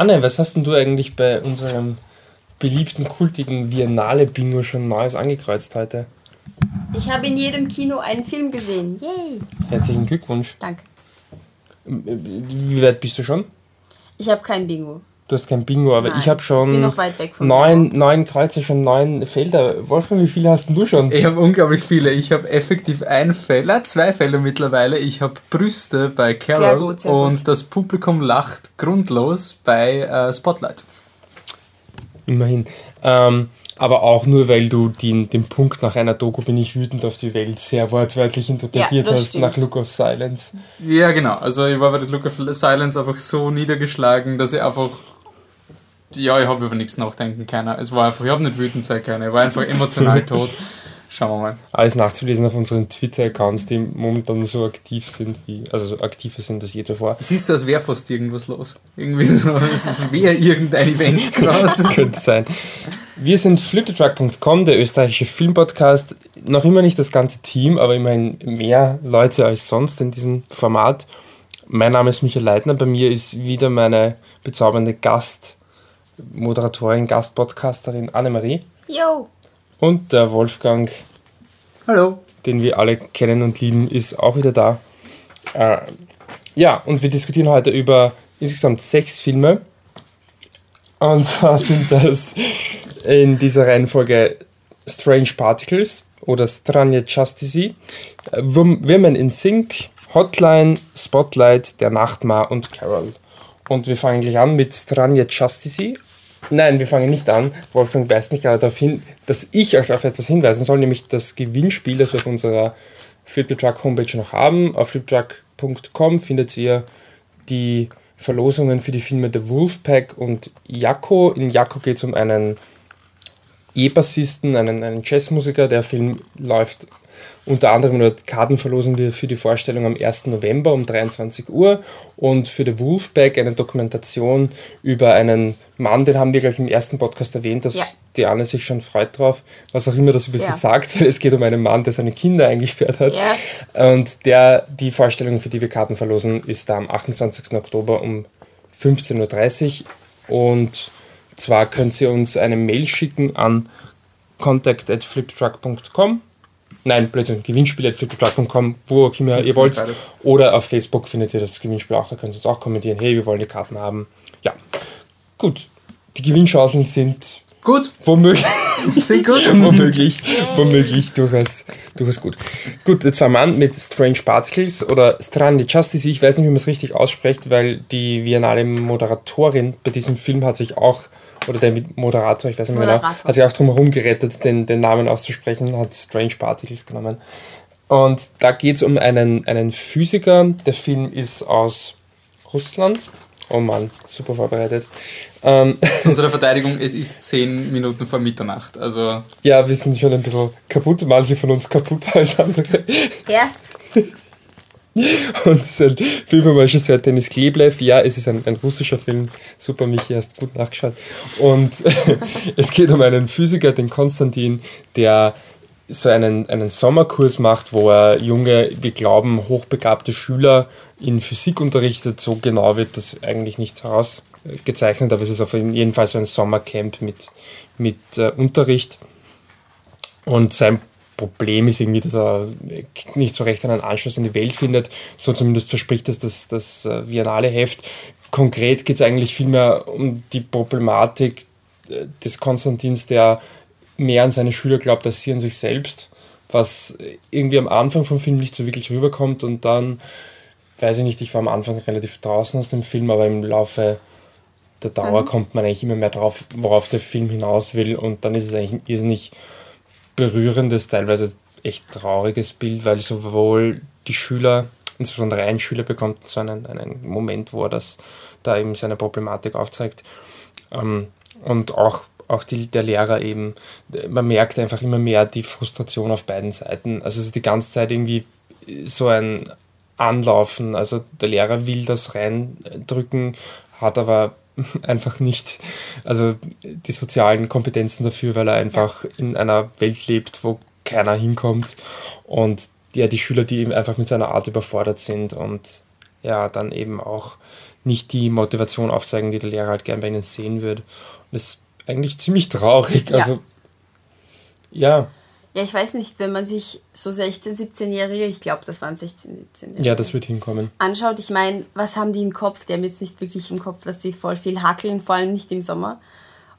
Anne, was hast denn du eigentlich bei unserem beliebten, kultigen Viennale-Bingo schon Neues angekreuzt heute? Ich habe in jedem Kino einen Film gesehen. Yay! Herzlichen Glückwunsch. Danke. Wie weit bist du schon? Ich habe kein Bingo. Du hast kein Bingo, aber Nein, ich habe schon ich bin noch weit weg vom neun, neun Kreuze, schon neun Felder. Wolfgang, wie viele hast denn du schon? Ich habe unglaublich viele. Ich habe effektiv ein Feld, äh, zwei Felder mittlerweile. Ich habe Brüste bei Carol Sehr gut, sehr und gut. das Publikum lacht grundlos bei äh, Spotlight. Immerhin. Ähm, aber auch nur, weil du den, den Punkt nach einer Doku bin ich wütend auf die Welt sehr wortwörtlich interpretiert Ja, hast, stimmt. nach Look of Silence. Ja, genau. Also ich war bei der Look of Silence einfach so niedergeschlagen, dass ich einfach. Ja, ich habe über nichts nachdenken können. Es war einfach, ich habe nicht wütend sein können. Ich war einfach emotional tot. Schauen wir mal. Alles nachzulesen auf unseren Twitter-Accounts, die momentan so aktiv sind, wie, also so aktiver sind als je zuvor. Es ist so, als wäre fast irgendwas los. Irgendwie so, es wäre irgendein Event gerade. Könnte sein. Wir sind fliptetruck.com, der österreichische Filmpodcast. Noch immer nicht das ganze Team, aber immerhin mehr Leute als sonst in diesem Format. Mein Name ist Michael Leitner. Bei mir ist wieder meine bezaubernde Gastmoderatorin, Gastpodcasterin Annemarie Yo! und der Wolfgang, Hallo. den wir alle kennen und lieben, ist auch wieder da. Äh, ja, und wir diskutieren heute über insgesamt sechs Filme. Und zwar sind das in dieser Reihenfolge Strange Particles oder Stranje Justice, Women in Sync, Hotline, Spotlight, Der Nachtmar und Carol. Und wir fangen gleich an mit Stranje Justice. Nein, wir fangen nicht an. Wolfgang weist mich gerade darauf hin, dass ich euch auf etwas hinweisen soll, nämlich das Gewinnspiel, das wir auf unserer Flip the Truck Homepage noch haben. Auf fliptruck.com findet ihr die Verlosungen für die Filme The Wolfpack und Jakko. In Jakko geht es um einen E-Bassisten, einen, einen Jazzmusiker. Der Film läuft unter anderem oder Karten verlosen wir für die Vorstellung am 1. November um 23 Uhr und für The Wolfpack eine Dokumentation über einen Mann, den haben wir gleich im ersten Podcast erwähnt, dass Ja. die Anne sich schon freut drauf, was auch immer das über Sehr. sie sagt, weil es geht um einen Mann, der seine Kinder eingesperrt hat. Ja. Und der, die Vorstellung, für die wir Karten verlosen, ist da am 28. Oktober um 15.30 Uhr. Und zwar könnt ihr uns eine Mail schicken an contact.fliptruck.com. Nein, Blödsinn, gewinnspiel.fliptruck.com, wo auch immer ihr wollt. beides. Oder auf Facebook findet ihr das Gewinnspiel auch, da könnt ihr uns auch kommentieren, hey, wir wollen die Karten haben. Ja, gut. Die Gewinnchancen sind Gut. womöglich Sehr gut. womöglich, womöglich durchaus, durchaus gut. Gut, jetzt wir an mit Strange Particles oder Strandi Justice. Ich weiß nicht, wie man es richtig ausspricht, weil die Viennale Moderatorin bei diesem Film hat sich auch, oder der Moderator, ich weiß nicht mehr genau, Moderator. hat sich auch drum herum gerettet, den, den Namen auszusprechen, hat Strange Particles genommen. Und da geht es um einen, einen Physiker. Der Film ist aus Russland. Oh Mann, super vorbereitet. Ähm, Zu unserer Verteidigung, es ist 10 Minuten vor Mitternacht. Also, Ja, wir sind schon ein bisschen kaputt, manche von uns kaputter als andere. Erst Und es ist ein Film vom Regisseur Dennis Kleblev. Ja, es ist ein, ein russischer Film. Super, Michi, hast gut nachgeschaut. Und es geht um einen Physiker, den Konstantin, der so einen, einen Sommerkurs macht, wo er junge, wir glauben, hochbegabte Schüler in Physik unterrichtet. So genau wird das eigentlich nicht herausgezeichnet, aber es ist auf jeden Fall so ein Sommercamp mit, mit äh, Unterricht. Und sein Problem ist irgendwie, dass er nicht so recht einen Anschluss in die Welt findet. So zumindest verspricht es das, das äh, Viennale-Heft. Konkret geht es eigentlich vielmehr um die Problematik äh, des Konstantins, der mehr an seine Schüler glaubt als sie an sich selbst, was irgendwie am Anfang vom Film nicht so wirklich rüberkommt und dann, weiß ich nicht, ich war am Anfang relativ draußen aus dem Film, aber im Laufe der Dauer kommt man eigentlich immer mehr drauf, worauf der Film hinaus will und dann ist es eigentlich irrsinnig berührendes, teilweise echt trauriges Bild, weil sowohl die Schüler, insbesondere ein Schüler bekommt so einen, einen Moment, wo er das da eben seine Problematik aufzeigt. Ähm, und auch, auch die, der Lehrer eben, man merkt einfach immer mehr die Frustration auf beiden Seiten. Also es ist die ganze Zeit irgendwie so ein Anlaufen. Also der Lehrer will das reindrücken, hat aber einfach nicht also die sozialen Kompetenzen dafür, weil er einfach in einer Welt lebt, wo keiner hinkommt und ja, die Schüler, die eben einfach mit seiner Art überfordert sind und ja, dann eben auch nicht die Motivation aufzeigen, die der Lehrer halt gern bei ihnen sehen würde. Und das ist eigentlich ziemlich traurig. Ja. Also, ja, Ja, ich weiß nicht, wenn man sich so 16-, 17-Jährige, ich glaube, das waren 16-, 17-Jährige, ja, das wird hinkommen. anschaut, ich meine, was haben die im Kopf? Die haben jetzt nicht wirklich im Kopf, dass sie voll viel hackeln, vor allem nicht im Sommer.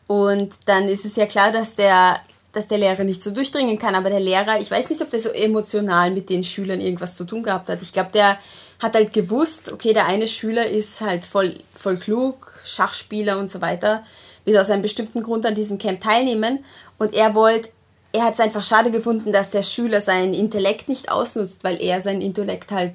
Und dann ist es ja klar, dass der, dass der Lehrer nicht so durchdringen kann. Aber der Lehrer, ich weiß nicht, ob der so emotional mit den Schülern irgendwas zu tun gehabt hat. Ich glaube, der hat halt gewusst, okay, der eine Schüler ist halt voll, voll klug, Schachspieler und so weiter, wird aus einem bestimmten Grund an diesem Camp teilnehmen. Und er wollte, er hat es einfach schade gefunden, dass der Schüler seinen Intellekt nicht ausnutzt, weil er seinen Intellekt halt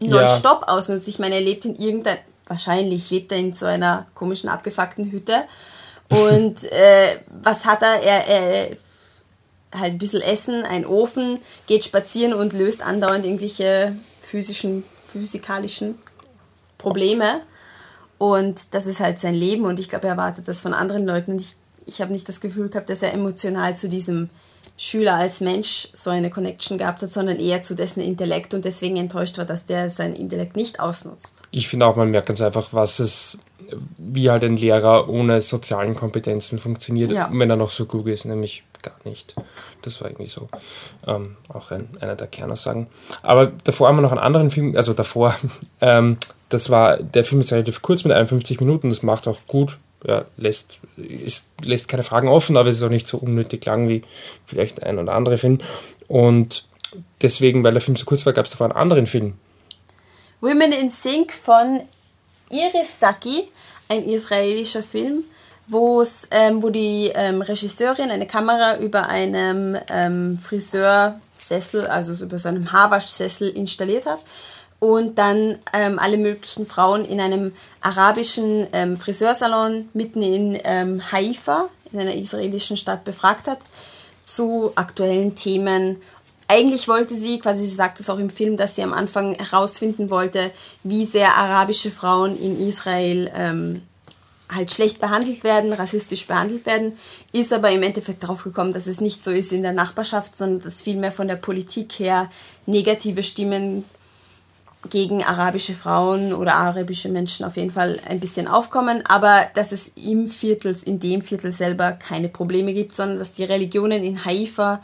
nonstop ausnutzt. Ich meine, er lebt in irgendein, wahrscheinlich lebt er in so einer komischen, abgefuckten Hütte. Und äh, was hat er? Er, er halt ein bisschen Essen, ein Ofen, geht spazieren und löst andauernd irgendwelche physischen, physikalischen Probleme. Und das ist halt sein Leben und ich glaube, er erwartet das von anderen Leuten. Und ich, ich habe nicht das Gefühl gehabt, dass er emotional zu diesem Schüler als Mensch so eine Connection gehabt hat, sondern eher zu dessen Intellekt und deswegen enttäuscht war, dass der sein Intellekt nicht ausnutzt. Ich finde auch, man merkt ganz einfach, was es, wie halt ein Lehrer ohne sozialen Kompetenzen funktioniert, Ja. wenn er noch so klug ist, nämlich gar nicht. Das war irgendwie so ähm, auch ein, einer der Kernaussagen. Aber davor haben wir noch einen anderen Film, also davor, ähm, das war, der Film ist relativ kurz mit 51 Minuten, das macht auch gut, ja, lässt, ist, lässt keine Fragen offen, aber es ist auch nicht so unnötig lang wie vielleicht ein oder andere Film. Und deswegen, weil der Film so kurz war, gab es davor einen anderen Film, Women in Sync von Iris Saki, ein israelischer Film, ähm, wo die ähm, Regisseurin eine Kamera über einem ähm, Friseursessel, also über so einem Haarwaschsessel installiert hat und dann ähm, alle möglichen Frauen in einem arabischen ähm, Friseursalon mitten in ähm, Haifa, in einer israelischen Stadt, befragt hat zu aktuellen Themen. Eigentlich wollte sie, quasi sie sagt es auch im Film, dass sie am Anfang herausfinden wollte, wie sehr arabische Frauen in Israel ähm, halt schlecht behandelt werden, rassistisch behandelt werden, ist aber im Endeffekt darauf gekommen, dass es nicht so ist in der Nachbarschaft, sondern dass vielmehr von der Politik her negative Stimmen gegen arabische Frauen oder arabische Menschen auf jeden Fall ein bisschen aufkommen, aber dass es im Viertel, in dem Viertel selber keine Probleme gibt, sondern dass die Religionen in Haifa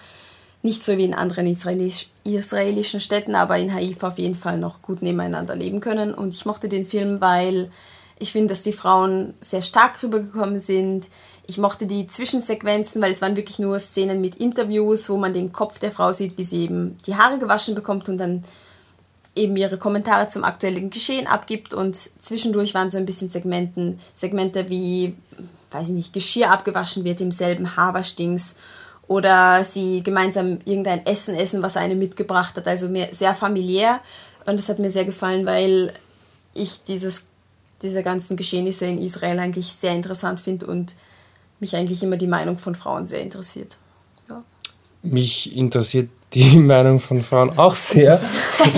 nicht so wie in anderen israelisch, israelischen Städten, aber in Haifa auf jeden Fall noch gut nebeneinander leben können. Und ich mochte den Film, weil ich finde, dass die Frauen sehr stark rübergekommen sind. Ich mochte die Zwischensequenzen, weil es waren wirklich nur Szenen mit Interviews, wo man den Kopf der Frau sieht, wie sie eben die Haare gewaschen bekommt und dann eben ihre Kommentare zum aktuellen Geschehen abgibt und zwischendurch waren so ein bisschen Segmenten, Segmente wie, weiß ich nicht, Geschirr abgewaschen wird im selben Haarwaschdings oder sie gemeinsam irgendein Essen essen, was eine mitgebracht hat, also mehr, sehr familiär und das hat mir sehr gefallen, weil ich dieses, diese ganzen Geschehnisse in Israel eigentlich sehr interessant finde und mich eigentlich immer die Meinung von Frauen sehr interessiert. Ja. Mich interessiert die Meinung von Frauen auch sehr.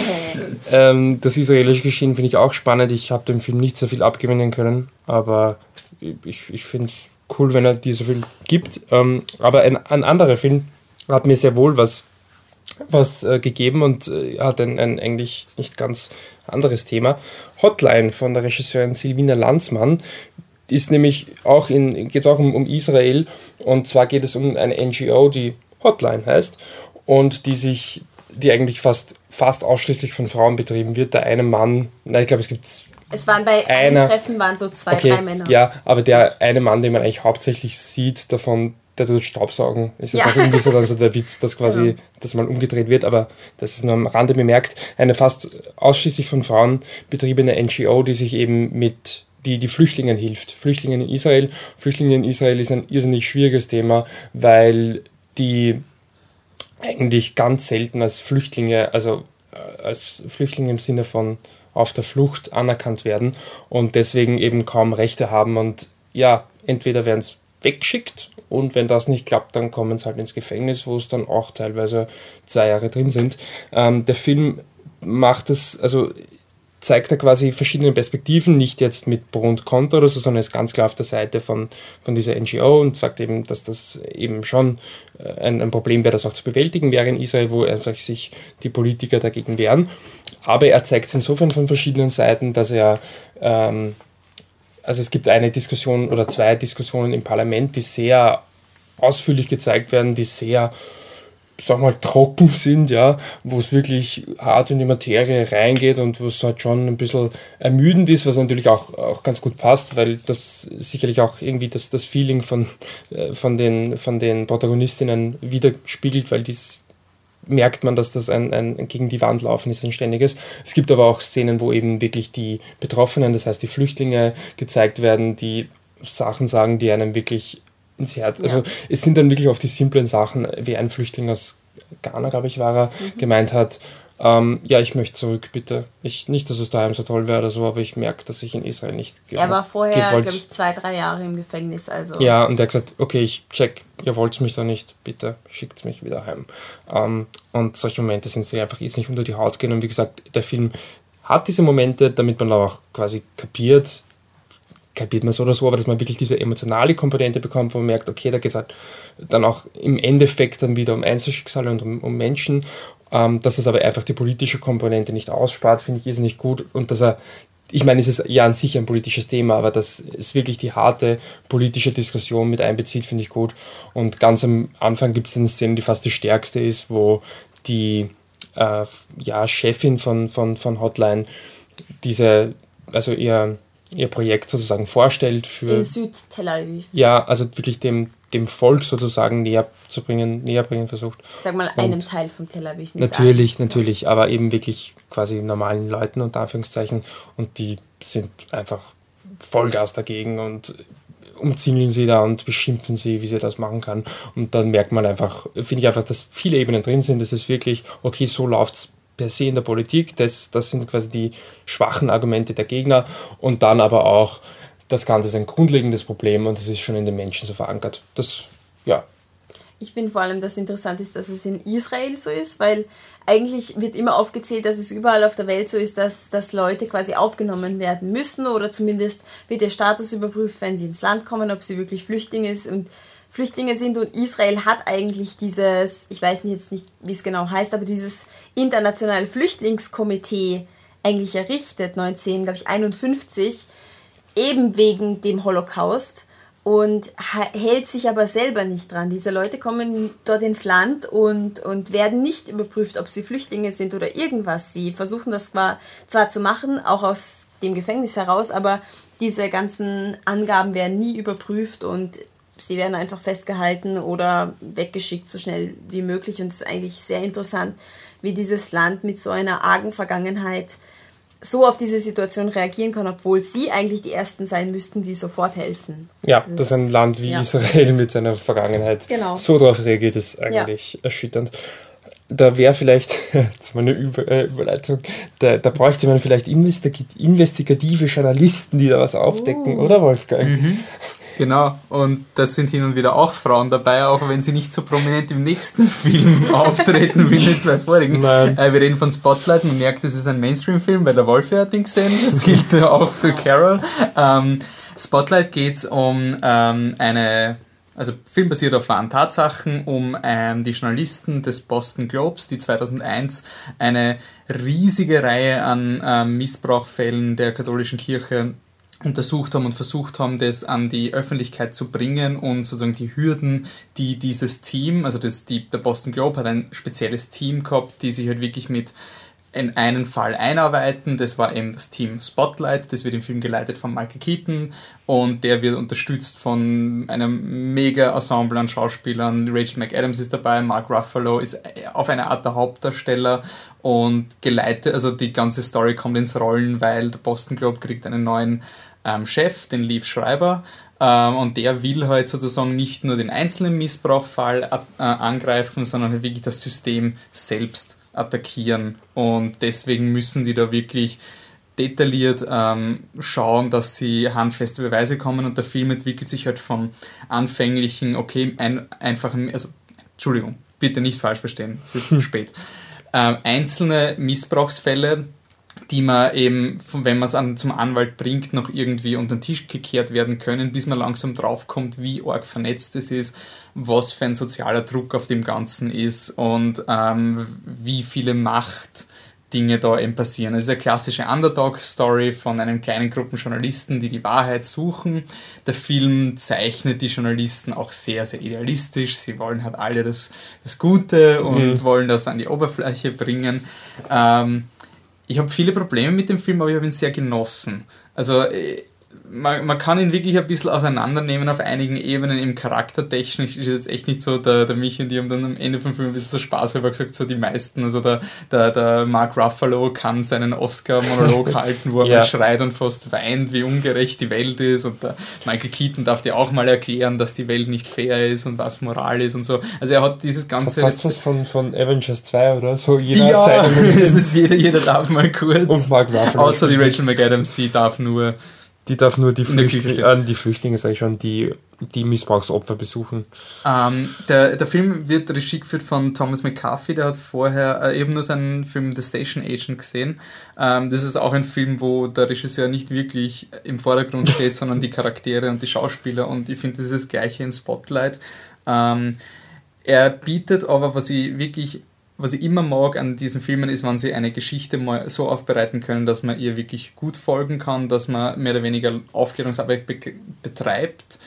ähm, das israelische Geschehen finde ich auch spannend. Ich habe dem Film nicht so viel abgewinnen können, aber ich, ich finde es cool, wenn er dir so viel gibt. Ähm, aber ein, ein anderer Film hat mir sehr wohl was, was äh, gegeben und äh, hat ein, ein eigentlich nicht ganz anderes Thema. Hotline von der Regisseurin Silvina Lanzmann ist nämlich auch in, geht es auch um, um Israel und zwar geht es um eine NGO, die Hotline heißt und die sich, die eigentlich fast, fast ausschließlich von Frauen betrieben wird. Der eine Mann, na ich glaube es gibt Es waren bei Einer- einem Treffen waren so zwei, okay, drei Männer. ja, aber der eine Mann, den man eigentlich hauptsächlich sieht, davon, der tut Staubsaugen. Ist das Ja. auch irgendwie so, dann so der Witz, dass quasi Genau. das mal umgedreht wird, aber das ist nur am Rande bemerkt. Eine fast ausschließlich von Frauen betriebene NGO, die sich eben mit die, die Flüchtlingen hilft. Flüchtlingen in Israel. Flüchtlinge in Israel ist ein irrsinnig schwieriges Thema, weil die eigentlich ganz selten als Flüchtlinge, also äh, als Flüchtlinge im Sinne von auf der Flucht anerkannt werden und deswegen eben kaum Rechte haben und ja, entweder werden es weggeschickt und wenn das nicht klappt, dann kommen sie halt ins Gefängnis, wo es dann auch teilweise zwei Jahre drin sind. Ähm, der Film macht es, also zeigt er quasi verschiedene Perspektiven, nicht jetzt mit Pro und Contra oder so, sondern ist ganz klar auf der Seite von, von dieser NGO und sagt eben, dass das eben schon äh, ein, ein Problem wäre, das auch zu bewältigen wäre in Israel, wo einfach sich die Politiker dagegen wehren. Aber er zeigt es insofern von verschiedenen Seiten, dass er ähm, also es gibt eine Diskussion oder zwei Diskussionen im Parlament, die sehr ausführlich gezeigt werden, die sehr sag mal, trocken sind, ja, wo es wirklich hart in die Materie reingeht und wo es halt schon ein bisschen ermüdend ist, was natürlich auch, auch ganz gut passt, weil das sicherlich auch irgendwie das, das Feeling von, äh, von, den, von den Protagonistinnen widerspiegelt, weil dies merkt man, dass das ein, ein gegen die Wand laufen ist, ein ständiges. Es gibt aber auch Szenen, wo eben wirklich die Betroffenen, das heißt die Flüchtlinge gezeigt werden, die Sachen sagen, die einem wirklich ins Herz. Also ja. es sind dann wirklich oft die simplen Sachen, wie ein Flüchtling aus Ghana, glaube ich, war er, mhm. gemeint hat, ähm, ja, ich möchte zurück, bitte. Ich, nicht, dass es daheim so toll wäre oder so, aber ich merke, dass ich in Israel nicht Er war vorher, glaube ich, zwei, drei Jahre im Gefängnis. Also. Ja, und er hat gesagt, okay, ich check, ihr wollt mich da nicht, bitte schickt mich wieder heim. Ähm, und solche Momente sind sie einfach jetzt nicht unter die Haut gehen. Und wie gesagt, der Film hat diese Momente, damit man auch quasi kapiert, kapiert man so oder so, aber dass man wirklich diese emotionale Komponente bekommt, wo man merkt, okay, da geht es halt dann auch im Endeffekt dann wieder um Einzelschicksale und um, um Menschen. Ähm, dass es aber einfach die politische Komponente nicht ausspart, finde ich ist nicht gut. Und dass er, ich meine, es ist ja an sich ein politisches Thema, aber dass es wirklich die harte politische Diskussion mit einbezieht, finde ich gut. Und ganz am Anfang gibt es eine Szene, die fast die stärkste ist, wo die äh, ja, Chefin von, von, von Hotline diese, also ihr ihr Projekt sozusagen vorstellt für. In Süd-Tel Aviv. Ja, also wirklich dem, dem Volk sozusagen näher zu bringen, näher bringen versucht. Sag mal, einem Teil von Tel Aviv. Natürlich, an. natürlich, aber eben wirklich quasi normalen Leuten unter Anführungszeichen und die sind einfach Vollgas dagegen und umzingeln sie da und beschimpfen sie, wie sie das machen kann. Und dann merkt man einfach, finde ich einfach, dass viele Ebenen drin sind. Es ist wirklich, okay, so läuft es per se in der Politik. Das, das sind quasi die schwachen Argumente der Gegner. Und dann aber auch, das Ganze ist ein grundlegendes Problem und es ist schon in den Menschen so verankert. Das, ja. Ich finde vor allem, dass interessant ist, dass es in Israel so ist, weil eigentlich wird immer aufgezählt, dass es überall auf der Welt so ist, dass, dass Leute quasi aufgenommen werden müssen oder zumindest wird der Status überprüft, wenn sie ins Land kommen, ob sie wirklich Flüchtlinge sind. Und Flüchtlinge sind und Israel hat eigentlich dieses, ich weiß jetzt nicht, wie es genau heißt, aber dieses internationale Flüchtlingskomitee eigentlich errichtet, 1951, eben wegen dem Holocaust und hält sich aber selber nicht dran. Diese Leute kommen dort ins Land und, und werden nicht überprüft, ob sie Flüchtlinge sind oder irgendwas. Sie versuchen das zwar, zwar zu machen, auch aus dem Gefängnis heraus, aber diese ganzen Angaben werden nie überprüft und sie werden einfach festgehalten oder weggeschickt so schnell wie möglich. Und es ist eigentlich sehr interessant, wie dieses Land mit so einer argen Vergangenheit so auf diese Situation reagieren kann, obwohl sie eigentlich die Ersten sein müssten, die sofort helfen. Ja, das, das ist ein Land wie ja. Israel mit seiner Vergangenheit genau. so darauf reagiert, ist eigentlich ja. erschütternd. Da wäre vielleicht, jetzt mal eine Über äh, Überleitung, da, da bräuchte man vielleicht investigative Journalisten, die da was aufdecken, uh. oder Wolfgang? Mhm. Genau, und da sind hin und wieder auch Frauen dabei, auch wenn sie nicht so prominent im nächsten Film auftreten wie in den zwei vorigen. Nein. Äh, wir reden von Spotlight, man merkt, es ist ein Mainstream-Film, weil der Wolf hat ihn gesehen, das gilt auch für Carol. Ähm, Spotlight geht um ähm, eine also Film basiert auf wahren Tatsachen, um ähm, die Journalisten des Boston Globes, die 2001 eine riesige Reihe an ähm, Missbrauchfällen der katholischen Kirche untersucht haben und versucht haben, das an die Öffentlichkeit zu bringen und sozusagen die Hürden, die dieses Team, also das, die, der Boston Globe hat ein spezielles Team gehabt, die sich halt wirklich mit in einen Fall einarbeiten. Das war eben das Team Spotlight, das wird im Film geleitet von Michael Keaton und der wird unterstützt von einem mega Ensemble an Schauspielern. Rachel McAdams ist dabei, Mark Ruffalo ist auf eine Art der Hauptdarsteller und geleitet, also die ganze Story kommt ins Rollen, weil der Boston Globe kriegt einen neuen ähm, Chef, den Leaf Schreiber, ähm, und der will halt sozusagen nicht nur den einzelnen Missbrauchfall äh, angreifen, sondern halt wirklich das System selbst attackieren. Und deswegen müssen die da wirklich detailliert ähm, schauen, dass sie handfeste Beweise kommen und der Film entwickelt sich halt vom anfänglichen, okay, ein, einfachen, also Entschuldigung, bitte nicht falsch verstehen, es ist zu spät. Ähm, einzelne Missbrauchsfälle, die man eben, wenn man es zum Anwalt bringt, noch irgendwie unter den Tisch gekehrt werden können, bis man langsam draufkommt, wie arg vernetzt es ist, was für ein sozialer Druck auf dem Ganzen ist und ähm, wie viele Macht Dinge da eben passieren. Es ist eine klassische Underdog-Story von einem kleinen Gruppen Journalisten, die die Wahrheit suchen. Der Film zeichnet die Journalisten auch sehr, sehr idealistisch. Sie wollen halt alle das, das Gute und mhm. wollen das an die Oberfläche bringen. Ähm, ich habe viele Probleme mit dem Film, aber ich habe ihn sehr genossen. Also äh, man, man kann ihn wirklich ein bisschen auseinandernehmen auf einigen Ebenen. Im Charaktertechnisch ist es echt nicht so, der, der Michi und die haben dann am Ende vom Film ein bisschen so Spaß über gesagt, so die meisten, also der, der, der Mark Ruffalo kann seinen Oscar-Monolog halten, wo er ja. mal schreit und fast weint, wie ungerecht die Welt ist und der Michael Keaton darf dir auch mal erklären, dass die Welt nicht fair ist und was Moral ist und so. Also er hat dieses ganze... Das fast was von, von Avengers 2 oder so, jeder ja, hat seine das ist jeder, jeder darf mal kurz. Und Mark Ruffalo. Außer die Rachel McAdams, die darf nur die darf nur die, Flüchtlinge, äh, die Flüchtlinge, sag ich schon, die, die Missbrauchsopfer besuchen. Ähm, der, der Film wird Regie geführt von Thomas McCarthy, der hat vorher äh, eben nur seinen Film The Station Agent gesehen. Ähm, das ist auch ein Film, wo der Regisseur nicht wirklich im Vordergrund steht, sondern die Charaktere und die Schauspieler und ich finde, das ist das gleiche in Spotlight. Ähm, er bietet aber, was ich wirklich was ich immer mag an diesen Filmen ist, wenn sie eine Geschichte mal so aufbereiten können, dass man ihr wirklich gut folgen kann, dass man mehr oder weniger Aufklärungsarbeit be betreibt.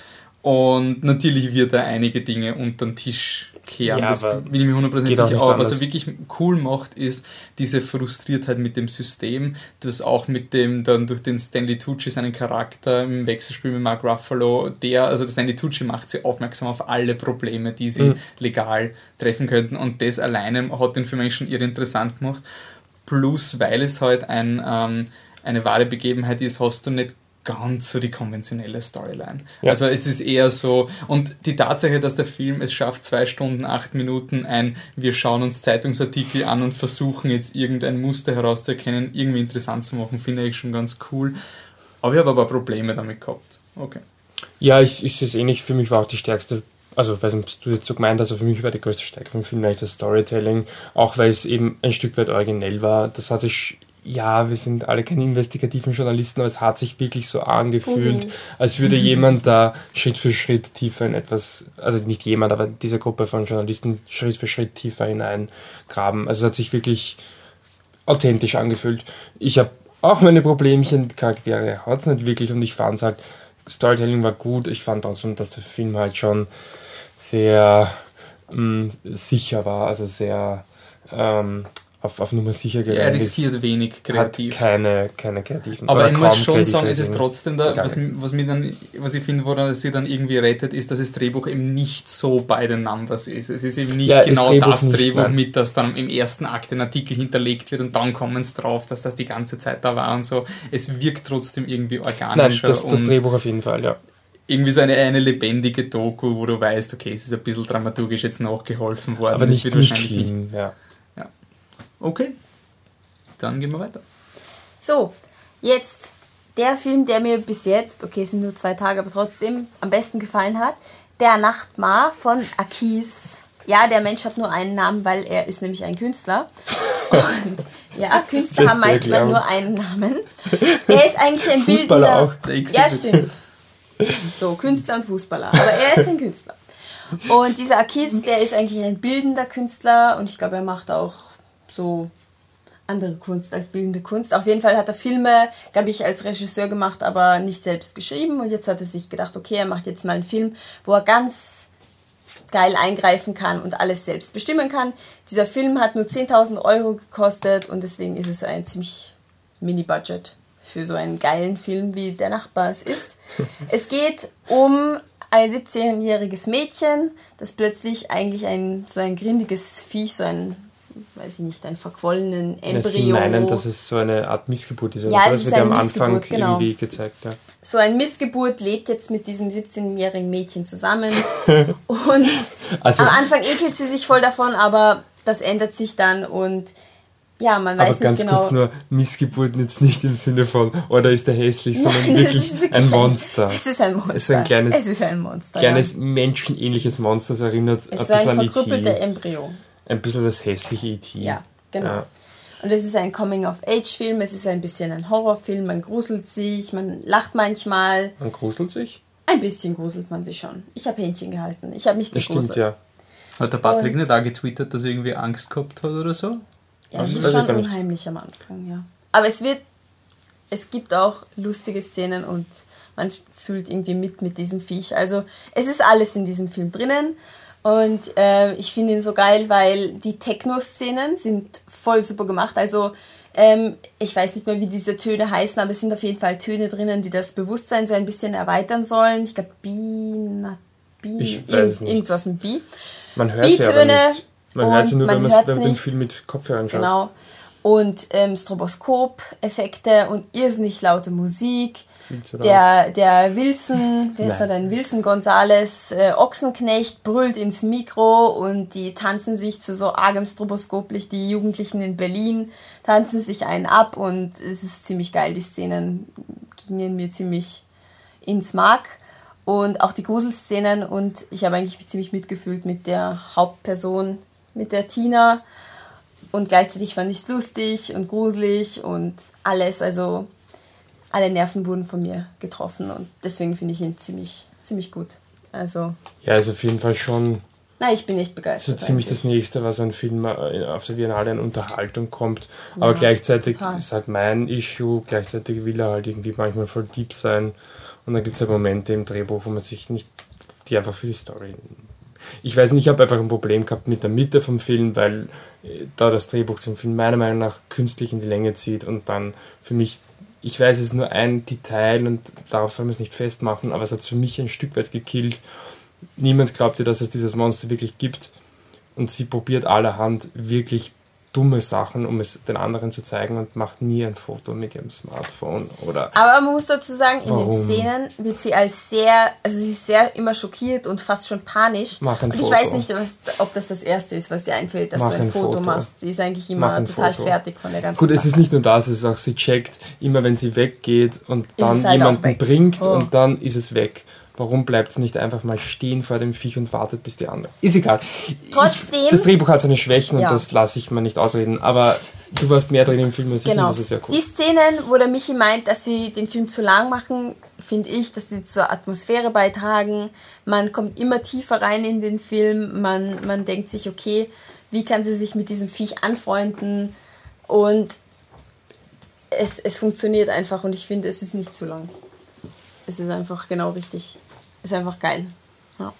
Und natürlich wird er einige Dinge unter den Tisch kehren. Ja, das bin ich mir hundertprozentig sicher. Aber was er wirklich cool macht, ist diese Frustriertheit mit dem System, das auch mit dem, dann durch den Stanley Tucci, seinen Charakter im Wechselspiel mit Mark Ruffalo, der, also der Stanley Tucci macht sie aufmerksam auf alle Probleme, die sie mhm. legal treffen könnten. Und das alleine hat den für mich schon irre interessant gemacht. Plus, weil es halt ein, ähm, eine wahre Begebenheit ist, hast du nicht ganz so die konventionelle Storyline. Ja. Also es ist eher so, und die Tatsache, dass der Film es schafft, zwei Stunden, acht Minuten ein, wir schauen uns Zeitungsartikel an und versuchen jetzt irgendein Muster herauszuerkennen, irgendwie interessant zu machen, finde ich schon ganz cool. Aber ich habe aber Probleme damit gehabt. Okay. Ja, ich, ich sehe es ähnlich. Für mich war auch die stärkste also weiß nicht, was du jetzt so gemeint hast, aber für mich war die größte Stärke vom Film eigentlich das Storytelling, auch weil es eben ein Stück weit originell war. Das hat sich ja, wir sind alle keine investigativen Journalisten, aber es hat sich wirklich so angefühlt, mhm. als würde jemand da Schritt für Schritt tiefer in etwas, also nicht jemand, aber diese Gruppe von Journalisten Schritt für Schritt tiefer hineingraben. Also es hat sich wirklich authentisch angefühlt. Ich habe auch meine Problemchen, Charaktere hat es nicht wirklich und ich fand es halt, Storytelling war gut, ich fand trotzdem, dass der Film halt schon sehr mh, mm, sicher war, also sehr ähm, auf, auf Nummer sicher gegangen Er riskiert ist, wenig kreativ. Hat keine, keine kreativen Aber ich muss schon sagen, ist es trotzdem da, was, was, mir dann, was ich finde, woran es sie dann irgendwie rettet, ist, dass das Drehbuch eben nicht so bei den Numbers ist. Es ist eben nicht ja, genau Drehbuch das nicht, Drehbuch nein. mit, das dann im ersten Akt ein Artikel hinterlegt wird und dann kommen es drauf, dass das die ganze Zeit da war und so. Es wirkt trotzdem irgendwie organischer. Nein, das, das Drehbuch auf jeden Fall, ja irgendwie so eine, eine lebendige Doku, wo du weißt, okay, es ist ein bisschen dramaturgisch jetzt nachgeholfen worden. Aber nicht, nicht schlimm, nicht, ja. Okay, dann gehen wir weiter. So, jetzt der Film, der mir bis jetzt, okay, es sind nur zwei Tage, aber trotzdem am besten gefallen hat, Der Nachtmar von Akis. Ja, der Mensch hat nur einen Namen, weil er ist nämlich ein Künstler. Und ja, Künstler haben manchmal nur einen Namen. Er ist eigentlich ein Fußballer bildender... auch. Ja, stimmt. So, Künstler und Fußballer. Aber er ist ein Künstler. Und dieser Akis, der ist eigentlich ein bildender Künstler und ich glaube, er macht auch so andere Kunst als bildende Kunst. Auf jeden Fall hat er Filme, glaube ich, als Regisseur gemacht, aber nicht selbst geschrieben. Und jetzt hat er sich gedacht, okay, er macht jetzt mal einen Film, wo er ganz geil eingreifen kann und alles selbst bestimmen kann. Dieser Film hat nur 10.000 Euro gekostet und deswegen ist es ein ziemlich Mini-Budget für so einen geilen Film, wie Der Nachbar es ist. es geht um ein 17-jähriges Mädchen, das plötzlich eigentlich ein so ein grindiges Viech, so ein weiß ich nicht, einen verquollenen Embryo. Sie meinen, dass es so eine Art Missgeburt ist. Ja, das wird ja am Anfang genau. irgendwie gezeigt. Ja. So ein Missgeburt lebt jetzt mit diesem 17-jährigen Mädchen zusammen. und also, am Anfang ekelt sie sich voll davon, aber das ändert sich dann und ja, man weiß aber ganz nicht genau. kurz nur, Missgeburt jetzt nicht im Sinne von, oder ist der hässlich, sondern Nein, wirklich, wirklich, ein Monster. Es ist ein Monster. Es ist ein kleines, es ist ein Monster, kleines ja. menschenähnliches Monster, das erinnert es ein bisschen so ein an verkrüppelter Embryo ein bisschen das hässliche E.T. Ja, genau. Ja. Und es ist ein Coming-of-Age-Film, es ist ein bisschen ein Horrorfilm, man gruselt sich, man lacht manchmal. Man gruselt sich? Ein bisschen gruselt man sich schon. Ich habe Händchen gehalten, ich habe mich gegruselt. Das stimmt, ja. Hat der Patrick Und nicht auch getwittert, dass er irgendwie Angst gehabt hat oder so? Ja, Das es ist schon nicht. unheimlich am Anfang, ja. Aber es wird, es gibt auch lustige Szenen und man fühlt irgendwie mit mit diesem Viech. Also es ist alles in diesem Film drinnen und äh, ich finde ihn so geil, weil die Techno-Szenen sind voll super gemacht. Also ähm, ich weiß nicht mehr, wie diese Töne heißen, aber es sind auf jeden Fall Töne drinnen, die das Bewusstsein so ein bisschen erweitern sollen. Ich glaube, Bina, Bi, Ich weiß irgend- nicht. irgendwas mit Bi. Man hört sie aber Bi-Töne nicht. Man hört sie nur, wenn man den. Film mit Kopfhörern schaut. Genau. Und ähm, Stroboskop-Effekte und irrsinnig laute Musik. Der, der Wilson, wer ist da denn? Wilson Gonzales äh, Ochsenknecht brüllt ins Mikro und die tanzen sich zu so argem Stroboskoplicht. Die Jugendlichen in Berlin tanzen sich einen ab und es ist ziemlich geil. Die Szenen gingen mir ziemlich ins Mark und auch die Gruselszenen und ich habe eigentlich ziemlich mitgefühlt mit der Hauptperson, mit der Tina und gleichzeitig fand ich es lustig und gruselig und alles, also alle Nerven wurden von mir getroffen und deswegen finde ich ihn ziemlich, ziemlich gut. Also, Ja, ist auf jeden Fall schon na, ich bin echt so begeistert. ziemlich eigentlich. das nächste, was ein Film äh, auf der Biennale an Unterhaltung kommt. Aber Ja, gleichzeitig total. ist halt mein Issue, gleichzeitig will er halt irgendwie manchmal voll deep sein. Und dann gibt es halt Momente im Drehbuch, wo man sich nicht, die einfach für die Story. Ich weiß nicht, ich habe einfach ein Problem gehabt mit der Mitte vom Film, weil äh, da das Drehbuch zum Film meiner Meinung nach künstlich in die Länge zieht und dann für mich, ich weiß, es ist nur ein Detail und darauf soll man es nicht festmachen, aber es hat für mich ein Stück weit gekillt. Niemand glaubte, dass es dieses Monster wirklich gibt und sie probiert allerhand wirklich dumme Sachen, um es den anderen zu zeigen und macht nie ein Foto mit ihrem Smartphone oder Aber man muss dazu sagen, in den Warum? Szenen wird sie als sehr, also sie ist sehr immer schockiert und fast schon panisch. Mach ein und ich Foto. weiß nicht, was, ob das das Erste ist, was ihr einfällt, dass Mach du ein, ein Foto, Foto. machst. Sie ist eigentlich immer total Foto. fertig von der ganzen Gut, es Sache. ist nicht nur das, es ist auch, sie checkt, immer wenn sie weggeht und dann es halt jemanden bringt Oh. und dann ist es weg. Warum bleibt es nicht einfach mal stehen vor dem Viech und wartet, bis die andere. Ist egal. Trotzdem- Ich, das Drehbuch hat seine Schwächen Ja. und das lasse ich mir nicht ausreden, aber du warst mehr drin im Film als ich Genau. und das ist ja cool. Die Szenen, wo der Michi meint, dass sie den Film zu lang machen, finde ich, dass sie zur Atmosphäre beitragen. Man kommt immer tiefer rein in den Film. Man, man denkt sich, okay, wie kann sie sich mit diesem Viech anfreunden? Und es, es funktioniert einfach und ich finde, es ist nicht zu lang. Es ist einfach genau richtig. Ist einfach geil. Ja.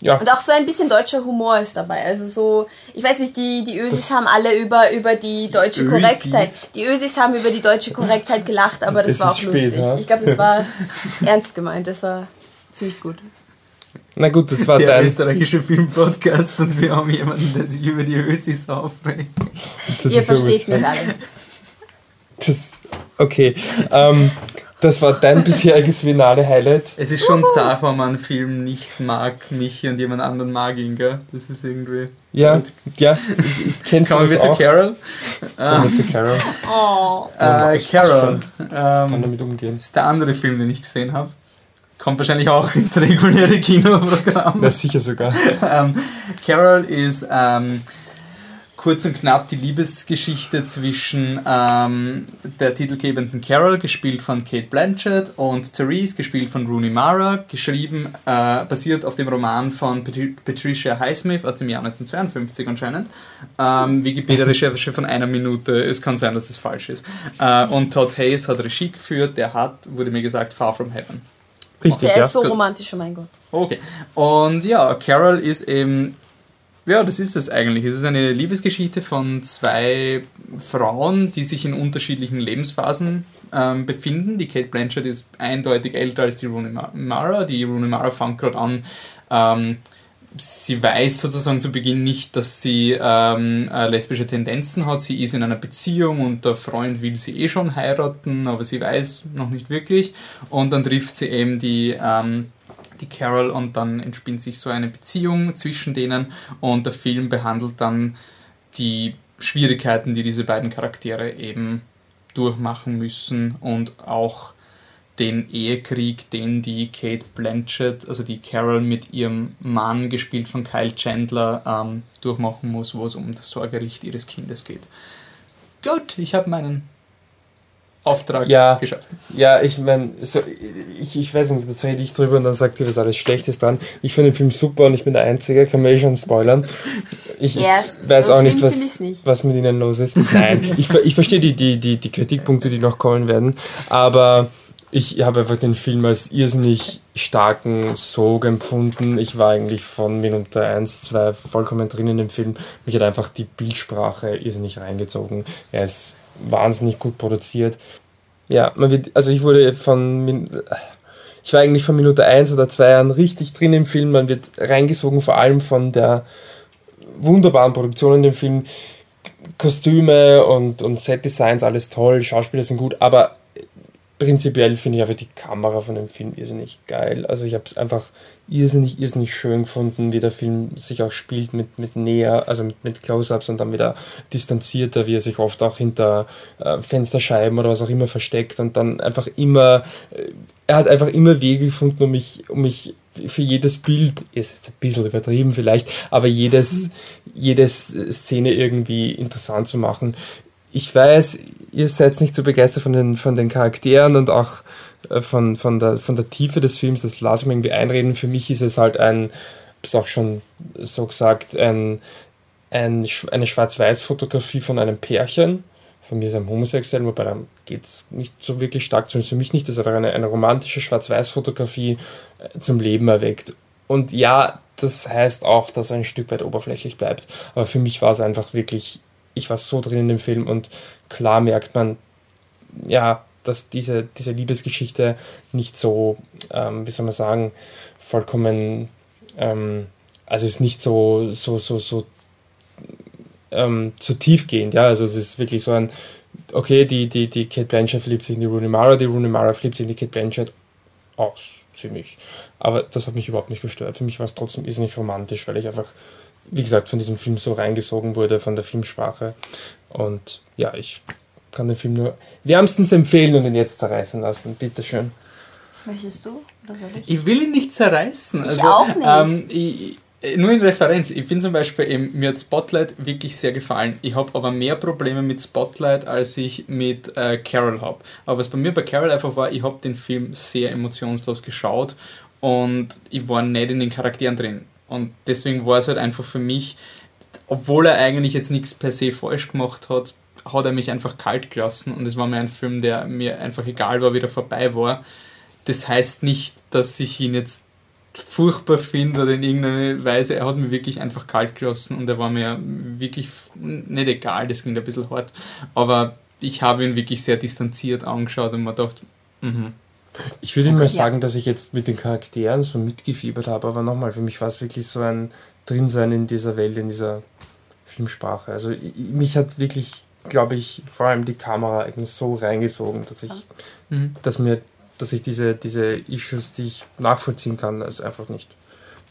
ja, Und auch so ein bisschen deutscher Humor ist dabei. Also so, ich weiß nicht, die, die Ösis Das- haben alle über, über die deutsche Ösis? Korrektheit. Die Ösis haben über die deutsche Korrektheit gelacht, aber das Es war auch spät, lustig. ja? Ich glaube, das war ernst gemeint. Das war ziemlich gut. na gut, das war Der dein. österreichische Filmpodcast und wir haben jemanden, der sich über die Ösis aufregt. Ihr versteht mich alle. Das, okay. ähm, das war dein bisheriges finale Highlight. Es ist schon zart, wenn man einen Film nicht mag, mich und jemand anderen mag ihn, gell? Das ist irgendwie... Ja, Und ja. Kennst du Kommen wir das zu? Carol. Kommen wir zu Carol. Oh. Äh, das Carol. Kann Ähm, damit umgehen. ist der andere Film, den ich gesehen habe. Kommt wahrscheinlich auch ins reguläre Kinoprogramm. Na sicher sogar. ähm, Carol ist ähm, kurz und knapp die Liebesgeschichte zwischen ähm, der titelgebenden Carol, gespielt von Kate Blanchett, und Therese, gespielt von Rooney Mara, geschrieben, äh, basiert auf dem Roman von Patri Patricia Highsmith aus dem Jahr 1952 anscheinend. Ähm, Wikipedia-Recherche von einer Minute, es kann sein, dass das falsch ist. Äh, und Todd Hayes hat Regie geführt, der hat, wurde mir gesagt, Far From Heaven. Richtig, Der ja. ist so romantisch, oh mein Gott. Okay. Und ja, Carol ist eben. Ja, das ist es eigentlich. Es ist eine Liebesgeschichte von zwei Frauen, die sich in unterschiedlichen Lebensphasen ähm, befinden. Die Kate Blanchett ist eindeutig älter als die Rooney Ma- Mara. Die Rooney Mara fängt gerade an, ähm, sie weiß sozusagen zu Beginn nicht, dass sie ähm, äh, lesbische Tendenzen hat. Sie ist in einer Beziehung und der Freund will sie eh schon heiraten, aber sie weiß noch nicht wirklich. Und dann trifft sie eben die, ähm, die Carol und dann entspinnt sich so eine Beziehung zwischen denen und der Film behandelt dann die Schwierigkeiten, die diese beiden Charaktere eben durchmachen müssen und auch den Ehekrieg, den die Kate Blanchett, also die Carol mit ihrem Mann, gespielt von Kyle Chandler, ähm, durchmachen muss, wo es um das Sorgerecht ihres Kindes geht. Gut, ich habe meinen Auftrag Ja. geschafft. Ja, ich meine, so, ich, ich weiß nicht, da rede ich drüber und dann sagt sie, was alles Schlechtes dran. Ich finde den Film super und ich bin der Einzige, kann mir eh schon spoilern. Ich, ich Erst weiß so auch nicht was, nicht. was mit ihnen los ist. Nein, ich, ver- ich verstehe die, die, die, die Kritikpunkte, die noch kommen werden, aber ich habe einfach den Film als irrsinnig starken Sog empfunden. Ich war eigentlich von Minute 1, 2 vollkommen drin in dem Film. Mich hat einfach die Bildsprache irrsinnig reingezogen. Er ist wahnsinnig gut produziert. Ja, man wird, also ich wurde von, ich war eigentlich von Minute 1 oder 2 an richtig drin im Film. Man wird reingesogen, vor allem von der wunderbaren Produktion in dem Film. Kostüme und, und Set-Designs, alles toll, Schauspieler sind gut, aber prinzipiell finde ich einfach die Kamera von dem Film irrsinnig geil. Also ich habe es einfach irrsinnig, irrsinnig schön gefunden, wie der Film sich auch spielt mit, mit näher, also mit, mit Close-Ups und dann wieder distanzierter, wie er sich oft auch hinter äh, Fensterscheiben oder was auch immer versteckt und dann einfach immer, äh, er hat einfach immer Wege gefunden, um mich, um mich für jedes Bild, ist jetzt ein bisschen übertrieben vielleicht, aber jedes, jedes Szene irgendwie interessant zu machen. Ich weiß, ihr seid nicht so begeistert von den, von den Charakteren und auch äh, von, von, der, von der Tiefe des Films, das lasse ich mir irgendwie einreden. Für mich ist es halt ein, ist auch schon so gesagt, ein, ein, eine Schwarz-Weiß-Fotografie von einem Pärchen. Von mir ist einem Homosexuellen, wobei da geht es nicht so wirklich stark, zumindest für mich nicht. Das ist aber eine, eine romantische Schwarz-Weiß-Fotografie äh, zum Leben erweckt. Und ja, das heißt auch, dass er ein Stück weit oberflächlich bleibt. Aber für mich war es einfach wirklich, ich war so drin in dem Film und klar merkt man, ja, dass diese, diese Liebesgeschichte nicht so, ähm, wie soll man sagen, vollkommen, ähm, also ist nicht so, so, so, so, ähm, so tiefgehend, ja, also es ist wirklich so ein, okay, die, die, die Kate Blanchett verliebt sich in die Rooney Mara, die Rooney Mara verliebt sich in die Kate Blanchett aus, ziemlich. Aber das hat mich überhaupt nicht gestört. Für mich war es trotzdem irrsinnig romantisch, weil ich einfach, wie gesagt, von diesem Film so reingesogen wurde, von der Filmsprache. Und ja, ich kann den Film nur wärmstens empfehlen und ihn jetzt zerreißen lassen. Bitteschön. Möchtest du? Oder soll ich? Ich will ihn nicht zerreißen. Ich also, auch nicht. Ähm, ich, ich- nur in Referenz. Ich bin zum Beispiel eben, mir hat Spotlight wirklich sehr gefallen. Ich habe aber mehr Probleme mit Spotlight, als ich mit äh, Carol habe. Aber was bei mir bei Carol einfach war, ich habe den Film sehr emotionslos geschaut und ich war nicht in den Charakteren drin. Und deswegen war es halt einfach für mich, obwohl er eigentlich jetzt nichts per se falsch gemacht hat, hat er mich einfach kalt gelassen und es war mir ein Film, der mir einfach egal war, wie der vorbei war. Das heißt nicht, dass ich ihn jetzt furchtbar finde oder in irgendeiner Weise. Er hat mich wirklich einfach kalt gelassen und er war mir wirklich nicht egal, das klingt ein bisschen hart, aber ich habe ihn wirklich sehr distanziert angeschaut und mir gedacht, mhm. Ich würde mal Ja. sagen, dass ich jetzt mit den Charakteren so mitgefiebert habe, aber nochmal, für mich war es wirklich so ein Drinsein in dieser Welt, in dieser Filmsprache. Also ich, mich hat wirklich, glaube ich, vor allem die Kamera eigentlich so reingesogen, dass ich, Mhm. dass mir, dass ich diese, diese Issues, die ich nachvollziehen kann, als einfach nicht,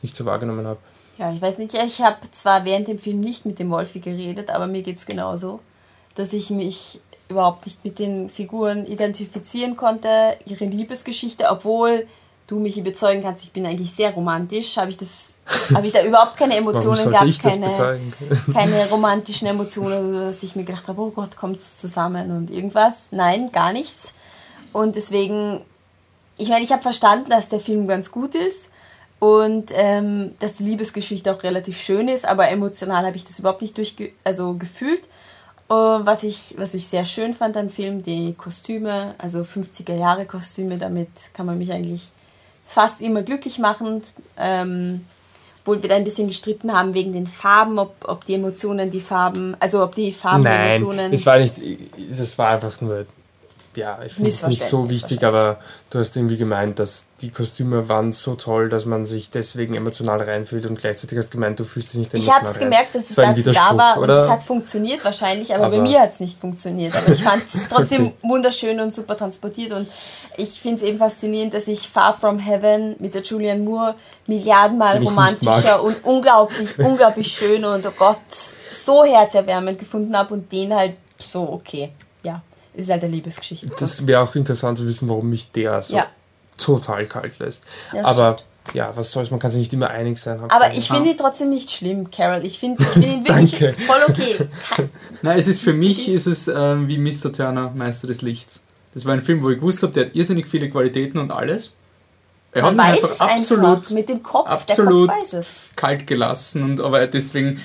nicht so wahrgenommen habe. Ja, ich weiß nicht, ich habe zwar während dem Film nicht mit dem Wolfi geredet, aber mir geht es genauso, dass ich mich überhaupt nicht mit den Figuren identifizieren konnte, ihre Liebesgeschichte, obwohl du mich überzeugen kannst, ich bin eigentlich sehr romantisch, habe ich das, habe ich da überhaupt keine Emotionen gehabt, keine, keine romantischen Emotionen, dass ich mir gedacht habe, oh Gott, kommt's zusammen und irgendwas. Nein, gar nichts. Und deswegen, ich meine, ich habe verstanden, dass der Film ganz gut ist und ähm, dass die Liebesgeschichte auch relativ schön ist, aber emotional habe ich das überhaupt nicht durchge also gefühlt. Was, ich, was ich sehr schön fand am Film, die Kostüme, also 50er Jahre Kostüme, damit kann man mich eigentlich fast immer glücklich machen. Ähm, obwohl wir da ein bisschen gestritten haben wegen den Farben, ob, ob die Emotionen die Farben, also ob die Farben die Nein, Emotionen. es war nicht, das war einfach nur, ja, ich finde es nicht so wichtig, aber du hast irgendwie gemeint, dass die Kostüme waren so toll, dass man sich deswegen emotional reinfühlt und gleichzeitig hast gemeint, du fühlst dich nicht Ich emotional habe es gemerkt, dass es Das dazu da war und oder? es hat funktioniert wahrscheinlich, aber, bei Aber- mir hat es nicht funktioniert. Aber ich fand es trotzdem Okay. wunderschön und super transportiert und ich finde es eben faszinierend, dass ich Far From Heaven mit der Julianne Moore Milliardenmal ich romantischer und unglaublich, unglaublich schön und oh Gott, so herzerwärmend gefunden habe und den halt so okay. Ist halt eine Liebesgeschichte. Das wäre auch interessant zu wissen, warum mich der so Ja. total kalt lässt. Ja, aber ja, was soll's, man kann sich nicht immer einig sein. aber ich finde ihn trotzdem nicht schlimm, Carol. Ich finde ich find ihn wirklich voll okay. Nein, es ist für mich ist es ähm, wie Mr. Turner, Meister des Lichts. Das war ein Film, wo ich gewusst habe, der hat irrsinnig viele Qualitäten und alles. Er Man hat mich einfach absolut, einfach mit dem Kopf. absolut Der Kopf weiß es. kalt gelassen und aber deswegen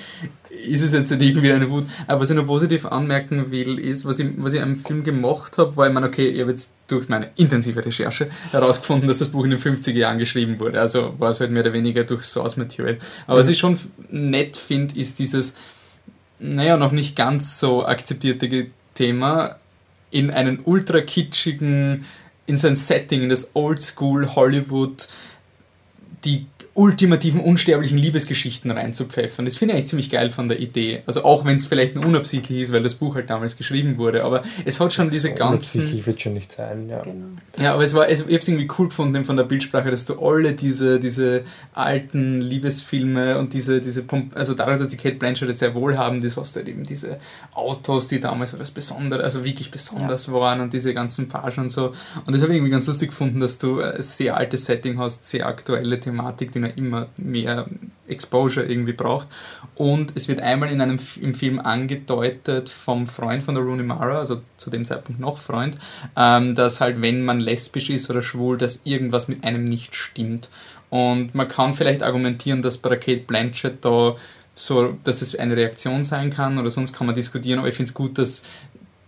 ist es jetzt nicht irgendwie eine Wut. Aber was ich noch positiv anmerken will, ist, was ich, was ich am Film gemacht habe, war ich meine, okay, ich habe jetzt durch meine intensive Recherche herausgefunden, dass das Buch in den 50er Jahren geschrieben wurde. Also war es halt mehr oder weniger durch Source Material. Aber mhm. was ich schon nett finde, ist dieses, naja, noch nicht ganz so akzeptierte Thema in einen ultra kitschigen, in sein Setting, in das Oldschool Hollywood, die ultimativen, unsterblichen Liebesgeschichten reinzupfeffern. Das finde ich eigentlich ziemlich geil von der Idee. Also auch wenn es vielleicht nur unabsichtlich ist, weil das Buch halt damals geschrieben wurde, aber es hat schon diese so ganzen... Unabsichtlich wird schon nicht sein, ja. Genau. Ja, aber es war, es, ich habe es irgendwie cool gefunden von der Bildsprache, dass du alle diese, diese alten Liebesfilme und diese, diese also dadurch, dass die Kate Blanchett jetzt sehr wohlhabend ist, hast du halt eben diese Autos, die damals etwas Besonderes, also wirklich besonders ja. waren und diese ganzen Pagen und so. Und das habe ich irgendwie ganz lustig gefunden, dass du ein sehr altes Setting hast, sehr aktuelle Thematik, die man immer mehr Exposure irgendwie braucht. Und es wird einmal in einem im Film angedeutet vom Freund von der Rooney Mara, also zu dem Zeitpunkt noch Freund, ähm, dass halt, wenn man lesbisch ist oder schwul, dass irgendwas mit einem nicht stimmt. Und man kann vielleicht argumentieren, dass bei der Kate Blanchett da so, dass es eine Reaktion sein kann oder sonst kann man diskutieren, aber ich finde es gut, dass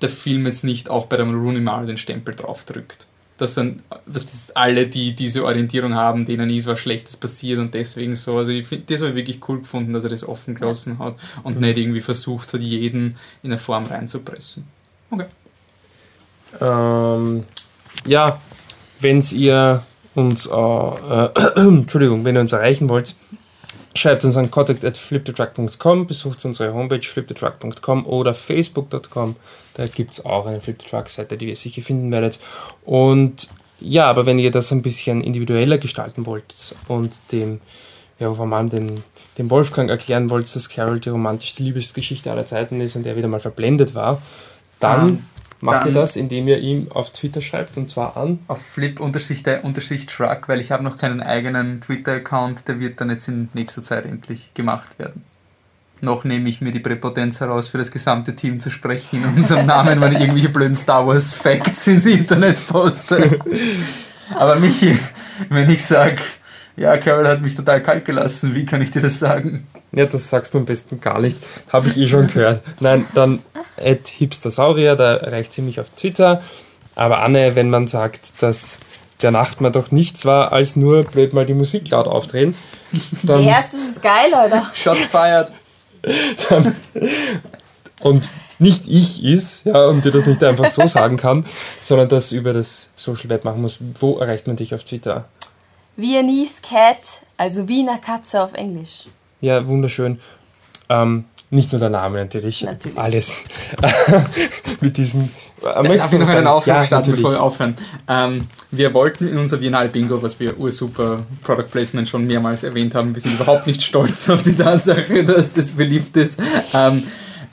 der Film jetzt nicht auch bei der Rooney Mara den Stempel drauf drückt dass dann dass das alle, die diese Orientierung haben, denen ist was Schlechtes passiert und deswegen so. Also ich finde, das habe ich wirklich cool gefunden, dass er das offen gelassen hat und mhm. nicht irgendwie versucht hat, jeden in eine Form reinzupressen. Okay. Ähm, ja, wenn ihr uns, äh, äh, Entschuldigung, wenn ihr uns erreichen wollt, Schreibt uns an contact at besucht unsere Homepage flipthetruck.com oder facebook.com. Da gibt es auch eine Flip the Truck-Seite, die ihr sicher finden werdet. Und ja, aber wenn ihr das ein bisschen individueller gestalten wollt und dem, ja, vor allem dem, dem Wolfgang erklären wollt, dass Carol die romantischste Liebesgeschichte aller Zeiten ist und er wieder mal verblendet war, dann Macht ihr das, indem ihr ihm auf Twitter schreibt und zwar an? Auf flip-truck, weil ich habe noch keinen eigenen Twitter-Account, der wird dann jetzt in nächster Zeit endlich gemacht werden. Noch nehme ich mir die Präpotenz heraus, für das gesamte Team zu sprechen in unserem Namen, wenn ich irgendwelche blöden Star Wars Facts ins Internet poste. Aber Michi, wenn ich sage, ja, Carol hat mich total kalt gelassen, wie kann ich dir das sagen? Ja, das sagst du am besten gar nicht. Habe ich eh schon gehört. Nein, dann at hipstersaurier, da erreicht sie mich auf Twitter. Aber Anne, wenn man sagt, dass der Nachtmann doch nichts war, als nur blöd mal die Musik laut aufdrehen, dann... Ja, das ist geil, Alter. Shots fired. Dann, und nicht ich ist, ja, und dir das nicht einfach so sagen kann, sondern das über das Social Web machen muss. Wo erreicht man dich auf Twitter? Viennese Cat, also Wiener Katze auf Englisch. Ja, wunderschön. Ähm, nicht nur der Name natürlich, natürlich. alles. Mit diesen. Äh, Darf ich noch einen Aufruf ja, starten, bevor wir aufhören? Ähm, wir wollten in unser Biennale Bingo, was wir ursuper Product Placement schon mehrmals erwähnt haben, wir sind überhaupt nicht stolz auf die Tatsache, dass das beliebt ist. Ähm,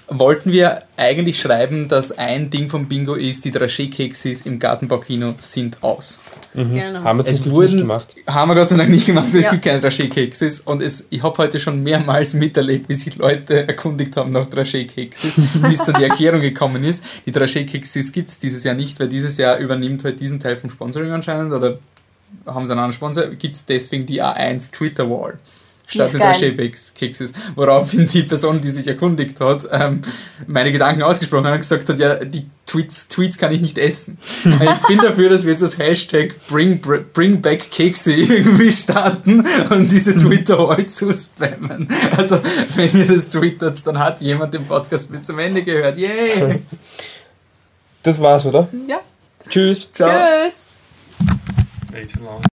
wollten wir eigentlich schreiben, dass ein Ding vom Bingo ist, die Dragé-Keksis im Gartenbaukino sind aus. Mhm. Genau. Haben wir es wurden, nicht gemacht. Haben wir Gott sei Dank nicht gemacht, weil ja. es gibt keine Dragé-Keksis. Und es, ich habe heute schon mehrmals miterlebt, wie sich Leute erkundigt haben nach Dragé-Keksis, bis dann die Erklärung gekommen ist. Die Dragé-Keksis gibt es dieses Jahr nicht, weil dieses Jahr übernimmt halt diesen Teil vom Sponsoring anscheinend oder haben sie einen anderen Sponsor, gibt es deswegen die A1 Twitter Wall statt Rocher-Keks ist. Woraufhin die Person, die sich erkundigt hat, ähm, meine Gedanken ausgesprochen hat und gesagt hat, ja, die Tweets, Tweets kann ich nicht essen. ich bin dafür, dass wir jetzt das Hashtag Bring, Bring Back Kekse irgendwie starten und diese Twitter-Wall zu spammen. Also, wenn ihr das twittert, dann hat jemand den Podcast bis zum Ende gehört. Yay! Das war's, oder? Ja. Tschüss. Ciao. Tschüss. Way too long.